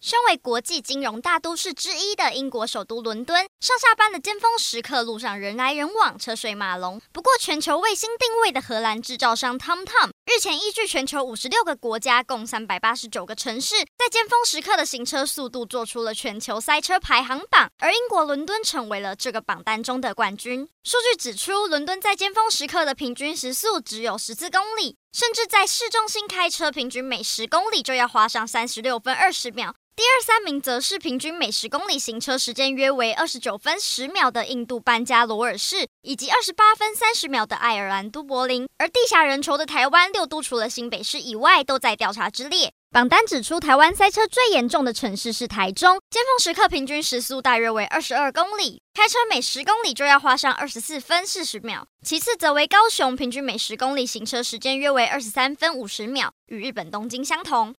身为国际金融大都市之一的英国首都伦敦，上下班的尖峰时刻，路上人来人往，车水马龙。不过，全球卫星定位的荷兰制造商 TomTom 日前依据全球五十六个国家、共三百八十九个城市，在尖峰时刻的行车速度做出了全球塞车排行榜，而英国伦敦成为了这个榜单中的冠军。数据指出，伦敦在尖峰时刻的平均时速只有十四公里，甚至在市中心开车，平均每十公里就要花上三十六分二十秒。第二、三名则是平均每十公里行车时间约为二十九分十秒的印度班加罗尔市，以及二十八分三十秒的爱尔兰都柏林。而地下人稠的台湾六都，除了新北市以外，都在调查之列。榜单指出，台湾塞车最严重的城市是台中，尖峰时刻平均时速大约为二十二公里，开车每十公里就要花上二十四分四十秒。其次则为高雄，平均每十公里行车时间约为二十三分五十秒，与日本东京相同。